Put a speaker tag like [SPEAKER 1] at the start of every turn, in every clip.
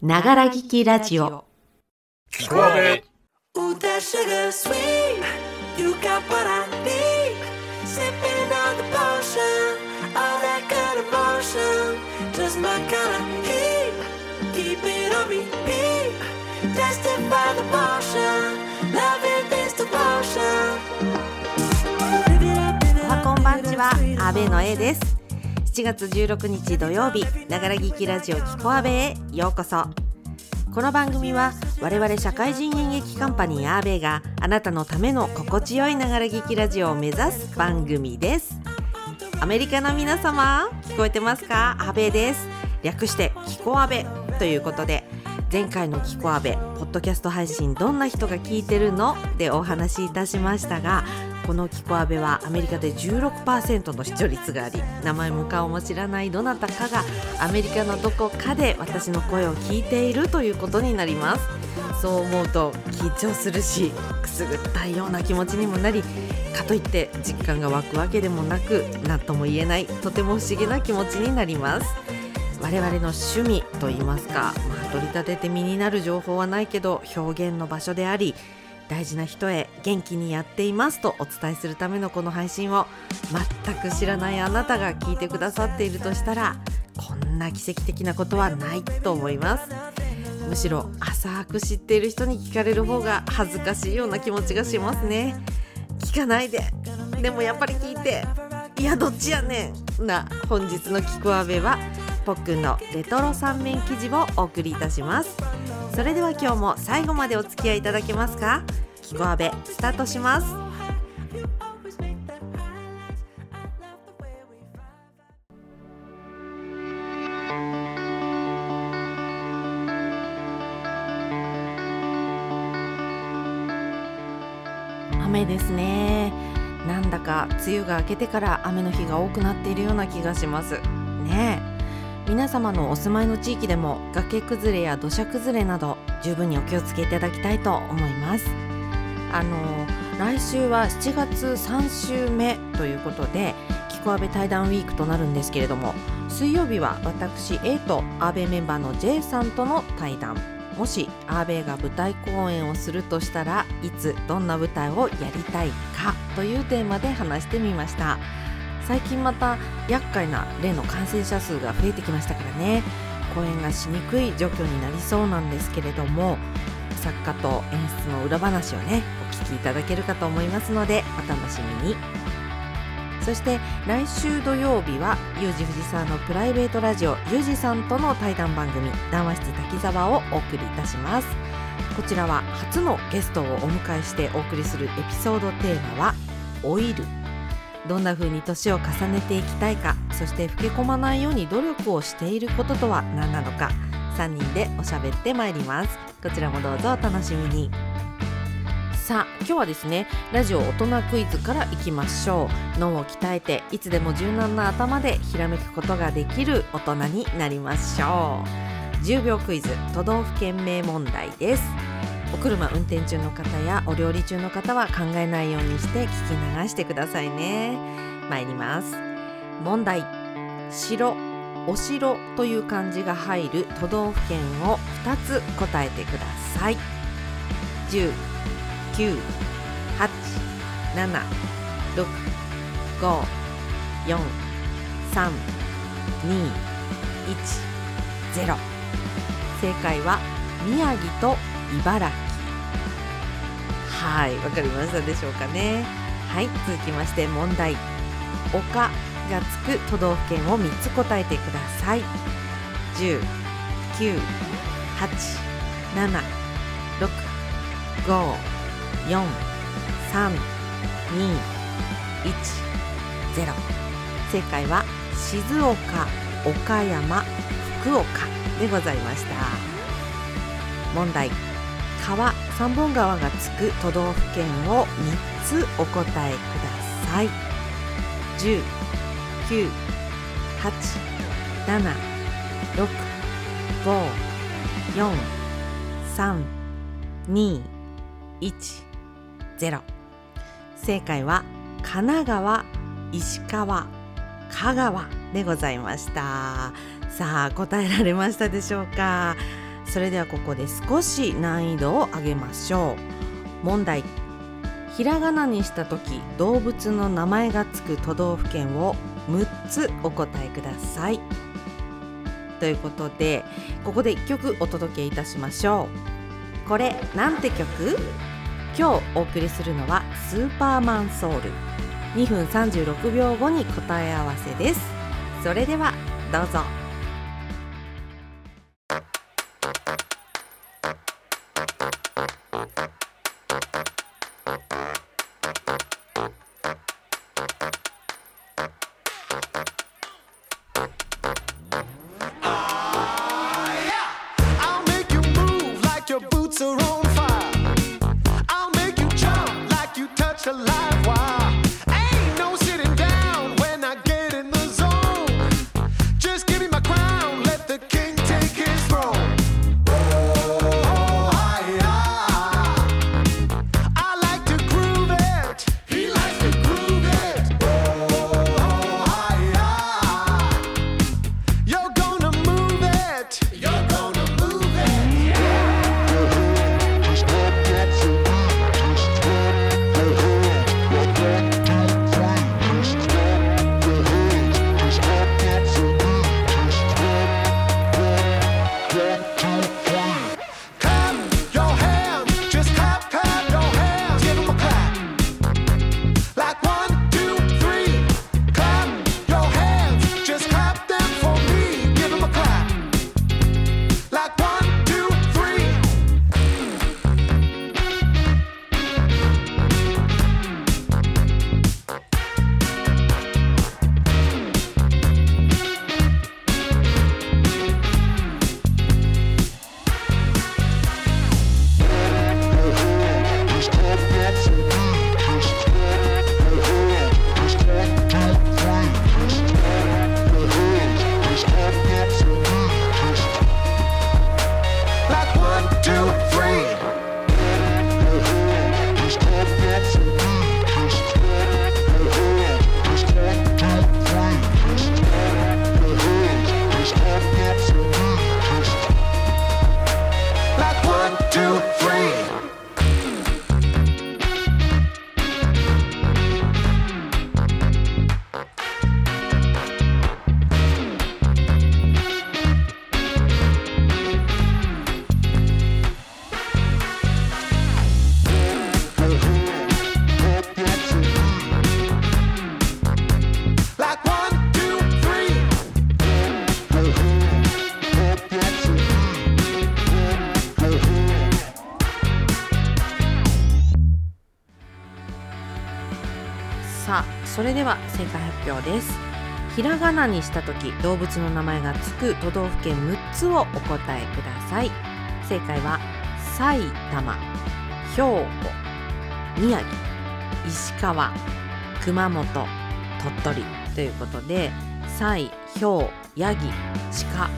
[SPEAKER 1] ながら聞きラジオ。
[SPEAKER 2] こ
[SPEAKER 1] んばんちは、阿部の絵です。7月16日土曜日ながら聞きラジオ聞こ阿部へようこそ。この番組は我々社会人演劇カンパニーアーベイがあなたのための心地よいながら聞きラジオを目指す番組です。アメリカの皆様聞こえてますか？阿部です。略して聞こ阿部ということで前回の聞こ阿部ポッドキャスト配信どんな人が聞いてるの？でお話しいたしましたがこのキコアベはアメリカで16%の視聴率があり名前も顔も知らないどなたかがアメリカのどこかで私の声を聞いているということになります。そう思うと緊張するしくすぐったいような気持ちにもなりかといって実感が湧くわけでもなく何とも言えないとても不思議な気持ちになります。我々の趣味といいますか、まあ、取り立てて身になる情報はないけど表現の場所であり大事な人へ元気にやっていますとお伝えするためのこの配信を全く知らないあなたが聞いてくださっているとしたらこんな奇跡的なことはないと思います。むしろ浅く知っている人に聞かれる方が恥ずかしいような気持ちがしますね。聞かないで。でもやっぱり聞いて。いやどっちやねん。な本日の「キクアベはぽっくんのレトロ三面記事をお送りいたします。それでは今日も最後までお付き合いいただけますか？キクアベスタートします。雨ですね。なんだか梅雨が明けてから雨の日が多くなっているような気がします。ね皆様のお住まいの地域でも崖崩れや土砂崩れなど十分にお気をつけいただきたいと思います。あの来週は7月3週目ということでキコアベ対談ウィークとなるんですけれども水曜日は私 A とアーベイメンバーの J さんとの対談。もしアーベイが舞台公演をするとしたらいつどんな舞台をやりたいかというテーマで話してみました。最近また厄介な例の感染者数が増えてきましたからね。公演がしにくい状況になりそうなんですけれども作家と演出の裏話をねお聞きいただけるかと思いますのでお楽しみに。そして来週土曜日はユージ藤沢のプライベートラジオユージさんとの対談番組談話室滝沢をお送りいたします。こちらは初のゲストをお迎えしてお送りするエピソードテーマはオイルどんな風に年を重ねていきたいかそして老け込まないように努力をしていることとは何なのか3人でおしゃべってまいります。こちらもどうぞお楽しみに。さあ今日はですねラジオ大人クイズからいきましょう。脳を鍛えていつでも柔軟な頭でひらめくことができる大人になりましょう。10秒クイズ都道府県名問題です。お車運転中の方やお料理中の方は考えないようにして聞き流してくださいね。参ります。問題。城お城という漢字が入る都道府県を2つ答えてください。10 9 8 7 6 5 4 3 2 1 0正解は宮城と茨城。はいわかりましたでしょうかね。はい続きまして問題。丘がつく都道府県を3つ答えてください。10 9 8 7 6 5 4 3 2 1 0正解は静岡岡山福岡でございました。問題。川三本川がつく都道府県を3つお答えください。10 9 8 7 6 5 4 3 2 1 0正解は神奈川石川香川でございました。さあ答えられましたでしょうか？それではここで少し難易度を上げましょう。問題。ひらがなにした時動物の名前がつく都道府県を6つお答えください。ということでここで1曲お届けいたしましょう。これなんて曲？今日お送りするのはスーパーマンソウル。2分36秒後に答え合わせです。それではどうぞ。それでは正解発表です。ひらがなにした時動物の名前がつく都道府県6つをお答えください。正解は埼玉兵庫宮城石川熊本鳥取。ということで埼兵ヤギ鹿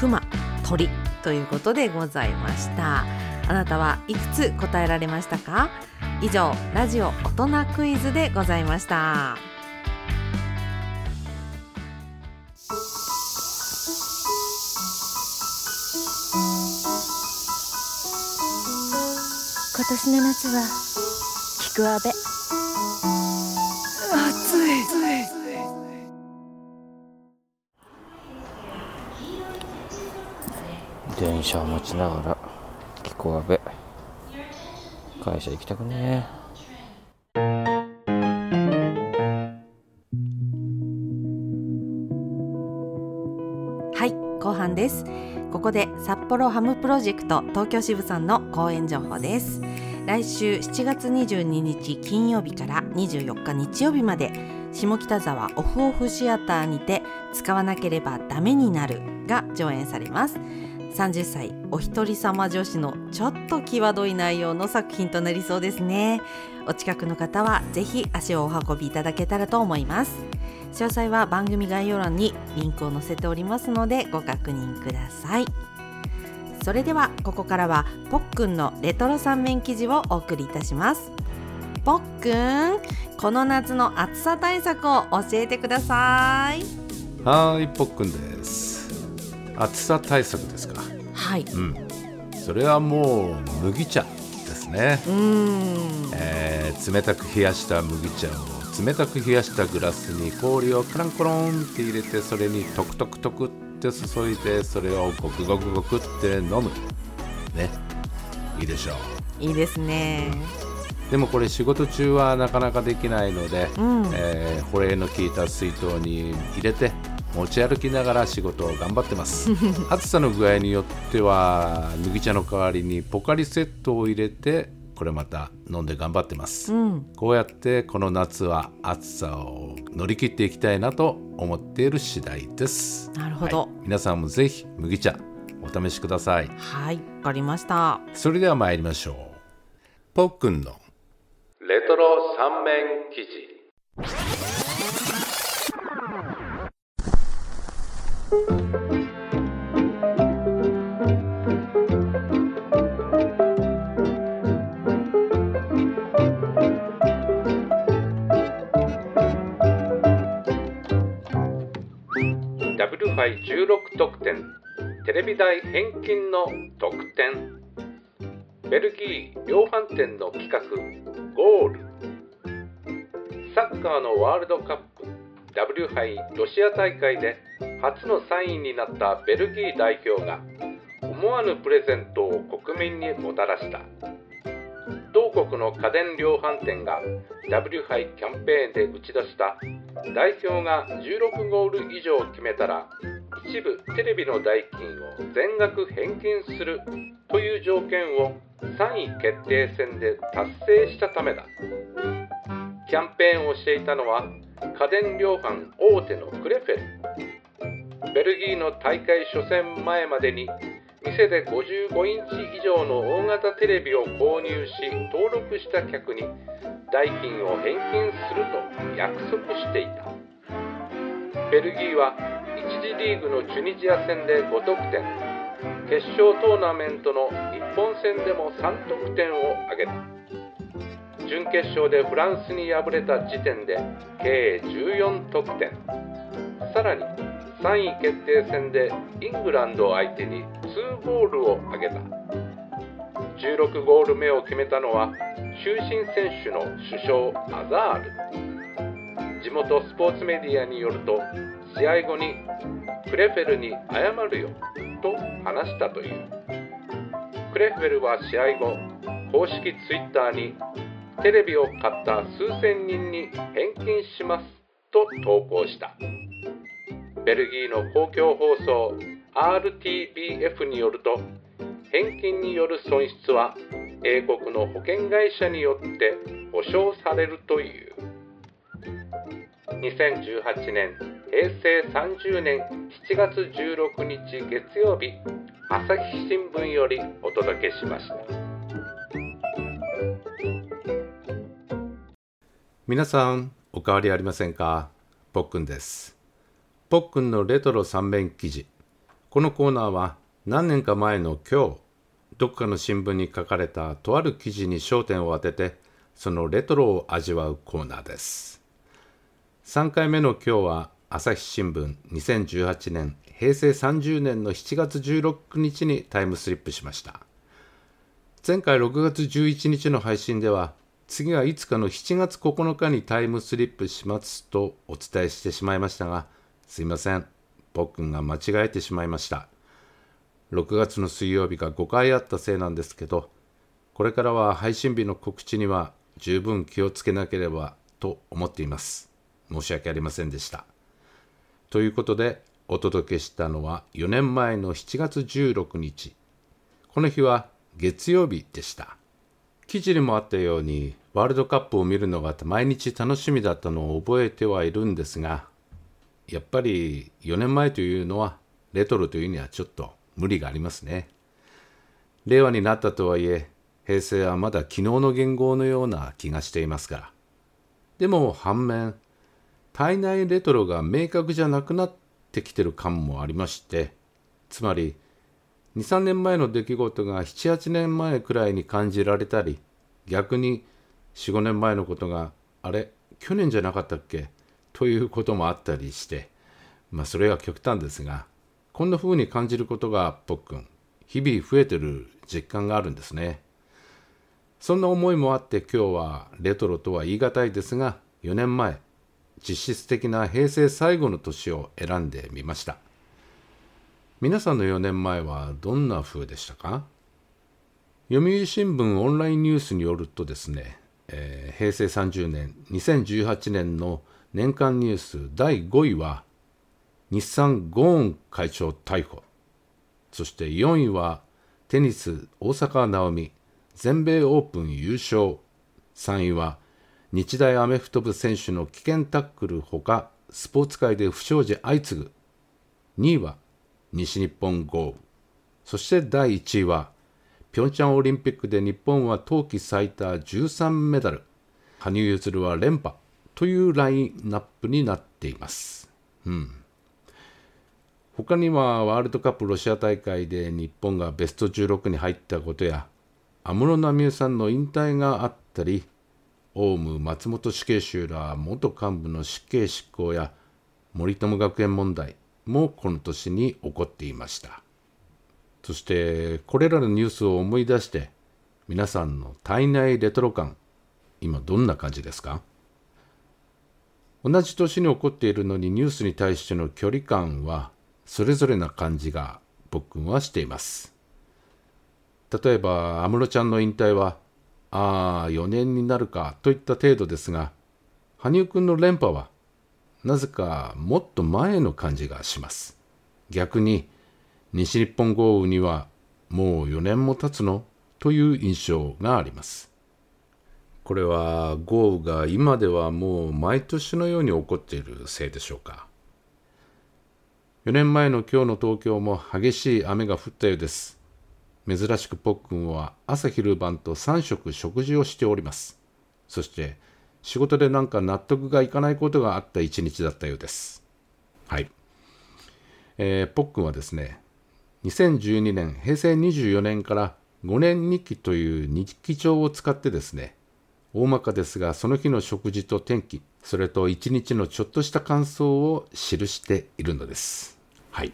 [SPEAKER 1] 熊鳥。ということでございました。あなたはいくつ答えられましたか？以上ラジオ大人クイズでございました。
[SPEAKER 3] 今年の夏はキクアベ
[SPEAKER 2] 電車を待ちながらキコアベ会社行きたくね
[SPEAKER 1] はい後半です。ここで札幌ハムプロジェクト東京支部さんの講演情報です来週7月22日金曜日から24日日曜日まで下北沢オフオフシアターにて使わなければダメになるが上演されます。30歳お一人様女子のちょっと際どい内容の作品となりそうですね。お近くの方はぜひ足をお運びいただけたらと思います。詳細は番組概要欄にリンクを載せておりますのでご確認ください。それではここからはぽっくんのレトロ三面記事をお送りいたしますぽっくんこの夏の暑さ対策を教えてください
[SPEAKER 4] はーい、ぽっくんです。暑さ対策ですか。
[SPEAKER 1] はい
[SPEAKER 4] うん。それはもう麦茶ですね、えー冷たく冷やした麦茶を冷たく冷やしたグラスに氷をクランコロンって入れてそれにトクトクトクって注いでそれをゴクゴクゴクって飲む。ね。いいでしょう。
[SPEAKER 1] いいですね。
[SPEAKER 4] でもこれ仕事中はなかなかできないので、
[SPEAKER 1] うん。
[SPEAKER 4] えー保冷の効いた水筒に入れて持ち歩きながら仕事を頑張ってます。暑さの具合によっては麦茶の代わりにポカリセットを入れてこれまた飲んで頑張ってます、
[SPEAKER 1] うん。
[SPEAKER 4] こうやってこの夏は暑さを乗り切っていきたいなと思っている次第です。
[SPEAKER 1] なるほど。
[SPEAKER 4] はい。皆さんもぜひ麦茶お試しください。
[SPEAKER 1] はいわかりました。
[SPEAKER 4] それでは参りましょう。ポックンのレトロ三面記事W 杯16得点。テレビ代返金の特典ベルギー量販店の企画。ゴール。サッカーのワールドカップ。W 杯ロシア大会で初の3位になったベルギー代表が思わぬプレゼントを国民にもたらした。同国の家電量販店が W 杯キャンペーンで打ち出した代表が16ゴール以上決めたら一部テレビの代金を全額返金するという条件を3位決定戦で達成したためだ。キャンペーンをしていたのは家電量販大手のクレフェル。ベルギーの大会初戦前までに店で55インチ以上の大型テレビを購入し登録した客に代金を返金すると約束していた。ベルギーは1次リーグのチュニジア戦で5得点。決勝トーナメントの日本戦でも3得点を挙げた。準決勝でフランスに敗れた時点で計14得点。さらに3位決定戦でイングランドを相手に2ゴールを挙げた。16ゴール目を決めたのは終身選手の主将アザール。地元スポーツメディアによると試合後にクレフェルに謝るよと話したという。クレフェルは試合後公式ツイッターにテレビを買った数千人に返金しますと投稿した。ベルギーの公共放送 RTBF によると返金による損失は英国の保険会社によって保証されるという。2018年平成30年7月16日月曜日朝日新聞よりお届けしました。皆さんお変わりありませんか？ぽっくんです。ぽっくんのレトロ三面記事。このコーナーは何年か前の今日どこかの新聞に書かれたとある記事に焦点を当ててそのレトロを味わうコーナーです。3回目の今日は朝日新聞2018年平成30年の7月16日にタイムスリップしました。前回6月11日の配信では次はいつかの7月9日にタイムスリップしますとお伝えしてしまいましたがすいません。僕が間違えてしまいました。6月の水曜日が5回あったせいなんですけどこれからは配信日の告知には十分気をつけなければと思っています。申し訳ありませんでした。ということでお届けしたのは4年前の7月16日。この日は月曜日でした。記事にもあったようにワールドカップを見るのが毎日楽しみだったのを覚えてはいるんですがやっぱり4年前というのはレトロというにはちょっと無理がありますね。令和になったとはいえ平成はまだ昨日の元号のような気がしていますからでも反面体内レトロが明確じゃなくなってきてる感もありましてつまり23年前の出来事が78年前くらいに感じられたり逆に45年前のことがあれ去年じゃなかったっけ？ということもあったりしてまあそれは極端ですがこんな風に感じることがぽっくん日々増えてる実感があるんですね。そんな思いもあって今日はレトロとは言い難いですが4年前実質的な平成最後の年を選んでみました。皆さんの4年前はどんな風でしたか？読売新聞オンラインニュースによるとですね、えー平成30年2018年の年間ニュース第5位は日産ゴーン会長逮捕。そして4位はテニス大坂なおみ全米オープン優勝。3位は日大アメフト部選手の危険タックルほかスポーツ界で不祥事相次ぐ。2位は西日本豪雨。そして第1位はピョンチャンオリンピックで日本は冬季最多13メダル。羽生結弦は連覇。というラインナップになっています。うん。他にはワールドカップロシア大会で日本がベスト16に入ったことや安室奈美恵さんの引退があったりオウム松本死刑囚ら元幹部の死刑執行や森友学園問題もこの年に起こっていました。そしてこれらのニュースを思い出して皆さんの体内レトロ感今どんな感じですか？同じ年に起こっているのにニュースに対しての距離感はそれぞれな感じが僕はしています。例えば安室ちゃんの引退はああ4年になるかといった程度ですが羽生くんの連覇はなぜかもっと前の感じがします。逆に西日本豪雨にはもう4年も経つの？という印象があります。これは豪雨が今ではもう毎年のように起こっているせいでしょうか。4年前の今日の東京も激しい雨が降ったようです。珍しくポックンは朝昼晩と3食食事をしております。そして仕事でなんか納得がいかないことがあった一日だったようです。はい、えーポックンはですね2012年平成24年から5年日記という日記帳を使ってですね大まかですがその日の食事と天気それと一日のちょっとした感想を記しているのですはい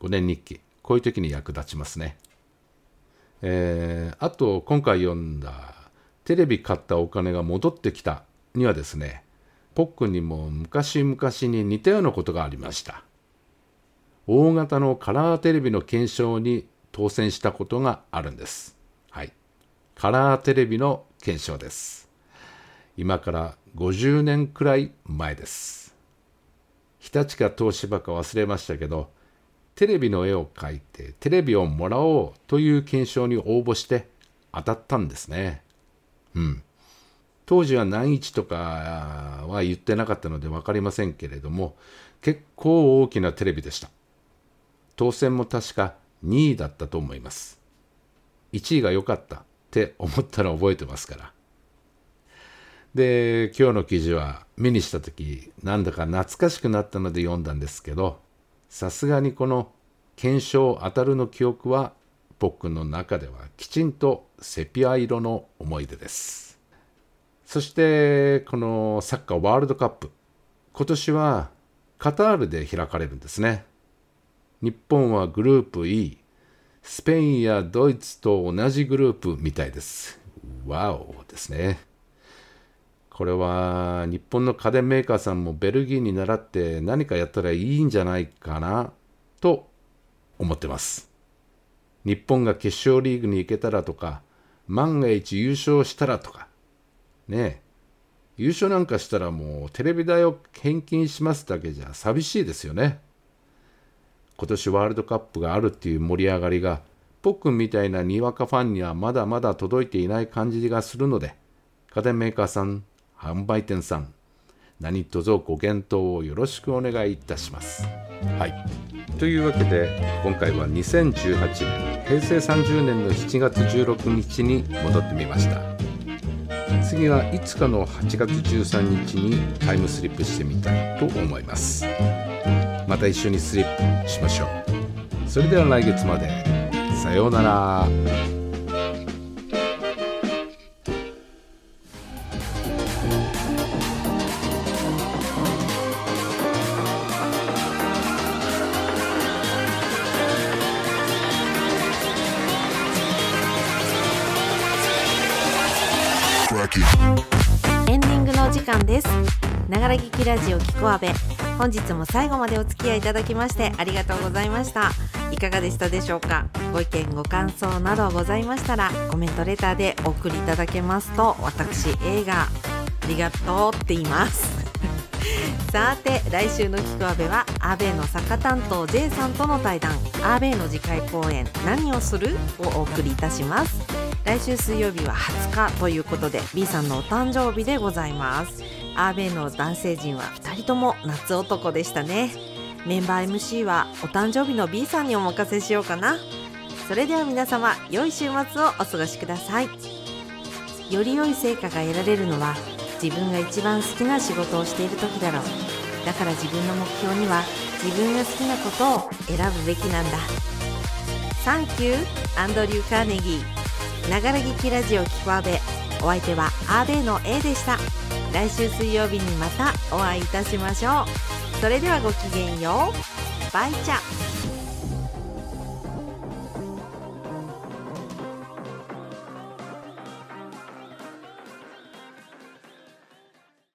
[SPEAKER 4] 5年日記こういう時に役立ちますねえーあと今回読んだ「テレビ買ったお金が戻ってきた」にはですねポックンにも昔々に似たようなことがありました大型のカラーテレビの検証に当選したことがあるんです。はい。カラーテレビの検証です。今から50年くらい前です。日立か東芝か忘れましたけど、テレビの絵を描いてテレビをもらおうという検証に応募して当たったんですね。うん。当時は何日とかは言ってなかったので分かりませんけれども、結構大きなテレビでした。当選も確か2位だったと思います。1位が良かったって思ったのを覚えてますから。で、今日の記事は目にした時なんだか懐かしくなったので読んだんですけど、さすがにこの検証当たるの記憶は僕の中ではきちんとセピア色の思い出です。そしてこのサッカーワールドカップ今年はカタールで開かれるんですね。日本はグループ E、スペインやドイツと同じグループみたいです。ワオですね。これは日本の家電メーカーさんもベルギーに倣って何かやったらいいんじゃないかなと思ってます。日本が決勝リーグに行けたらとか、万が一優勝したらとか、ねえ、優勝なんかしたらもうテレビ代を返金しますだけじゃ寂しいですよね。今年ワールドカップがあるっていう盛り上がりがポックンみたいなにわかファンにはまだまだ届いていない感じがするので家電メーカーさん販売店さん何卒ご検討をよろしくお願いいたします。はい、というわけで今回は2018年平成30年の7月16日に戻ってみました。次はいつかの8月13日にタイムスリップしてみたいと思います。また一緒にスリップしましょう。それでは来月まで。さようなら。
[SPEAKER 1] エンディングのお時間です。ながら聞きラジオキこアベ。本日も最後までお付き合いいただきましてありがとうございました。いかがでしたでしょうか？ご意見ご感想などございましたらコメントレターでお送りいただけますと私映画ありがとうって言います。さて来週のキコアベはアベの作家担当 J さんとの対談。アベの次回公演何をする？をお送りいたします。来週水曜日は20日ということで B さんのお誕生日でございます。アーベの男性陣は2人とも夏男でしたね。メンバー MC はお誕生日の B さんにお任せしようかな。それでは皆様良い週末をお過ごしください。より良い成果が得られるのは自分が一番好きな仕事をしている時だろう。だから自分の目標には自分が好きなことを選ぶべきなんだ。サンキューアンドリュー・カーネギーながら聞きラジオキコアベお相手はアーベイの A でした。来週水曜日にまたお会いいたしましょう。それではごきげんよう。バイチャ。